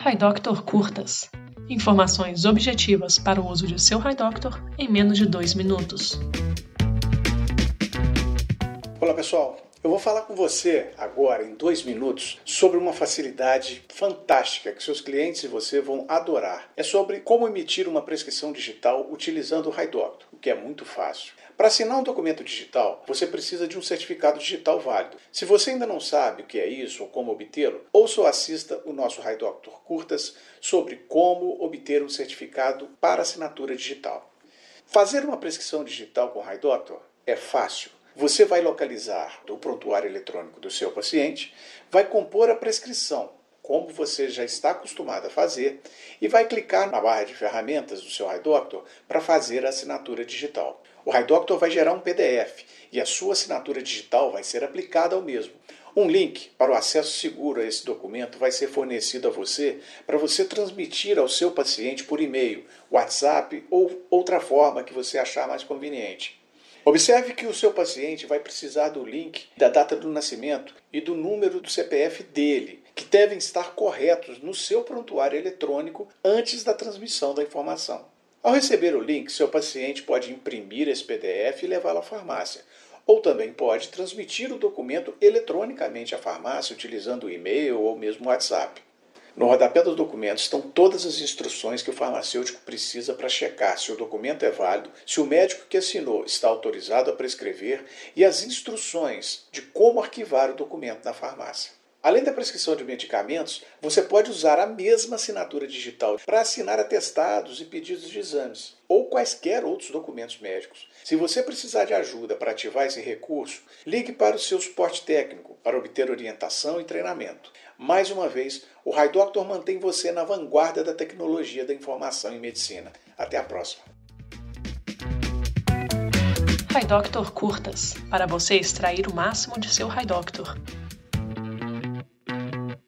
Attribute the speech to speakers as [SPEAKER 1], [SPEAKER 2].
[SPEAKER 1] HiDoctor Curtas. Informações objetivas para o uso de seu HiDoctor em menos de dois minutos.
[SPEAKER 2] Olá pessoal, eu vou falar com você agora em dois minutos sobre uma facilidade fantástica que seus clientes e você vão adorar. É sobre como emitir uma prescrição digital utilizando o HiDoctor, o que é muito fácil. Para assinar um documento digital, você precisa de um certificado digital válido. Se você ainda não sabe o que é isso ou como obtê-lo, ouça ou assista o nosso High Doctor Curtas sobre como obter um certificado para assinatura digital. Fazer uma prescrição digital com High Doctor é fácil. Você vai localizar o prontuário eletrônico do seu paciente, vai compor a prescrição, como você já está acostumado a fazer, e vai clicar na barra de ferramentas do seu HiDoctor para fazer a assinatura digital. O HiDoctor vai gerar um PDF e a sua assinatura digital vai ser aplicada ao mesmo. Um link para o acesso seguro a esse documento vai ser fornecido a você para você transmitir ao seu paciente por e-mail, WhatsApp ou outra forma que você achar mais conveniente. Observe que o seu paciente vai precisar do link da data do nascimento e do número do CPF dele, que devem estar corretos no seu prontuário eletrônico antes da transmissão da informação. Ao receber o link, seu paciente pode imprimir esse PDF e levá-lo à farmácia, ou também pode transmitir o documento eletronicamente à farmácia utilizando o e-mail ou mesmo o WhatsApp. No rodapé do documento estão todas as instruções que o farmacêutico precisa para checar se o documento é válido, se o médico que assinou está autorizado a prescrever e as instruções de como arquivar o documento na farmácia. Além da prescrição de medicamentos, você pode usar a mesma assinatura digital para assinar atestados e pedidos de exames ou quaisquer outros documentos médicos. Se você precisar de ajuda para ativar esse recurso, ligue para o seu suporte técnico para obter orientação e treinamento. Mais uma vez, o HiDoctor mantém você na vanguarda da tecnologia da informação em medicina. Até a próxima.
[SPEAKER 1] HiDoctor Curtas para você extrair o máximo de seu HiDoctor.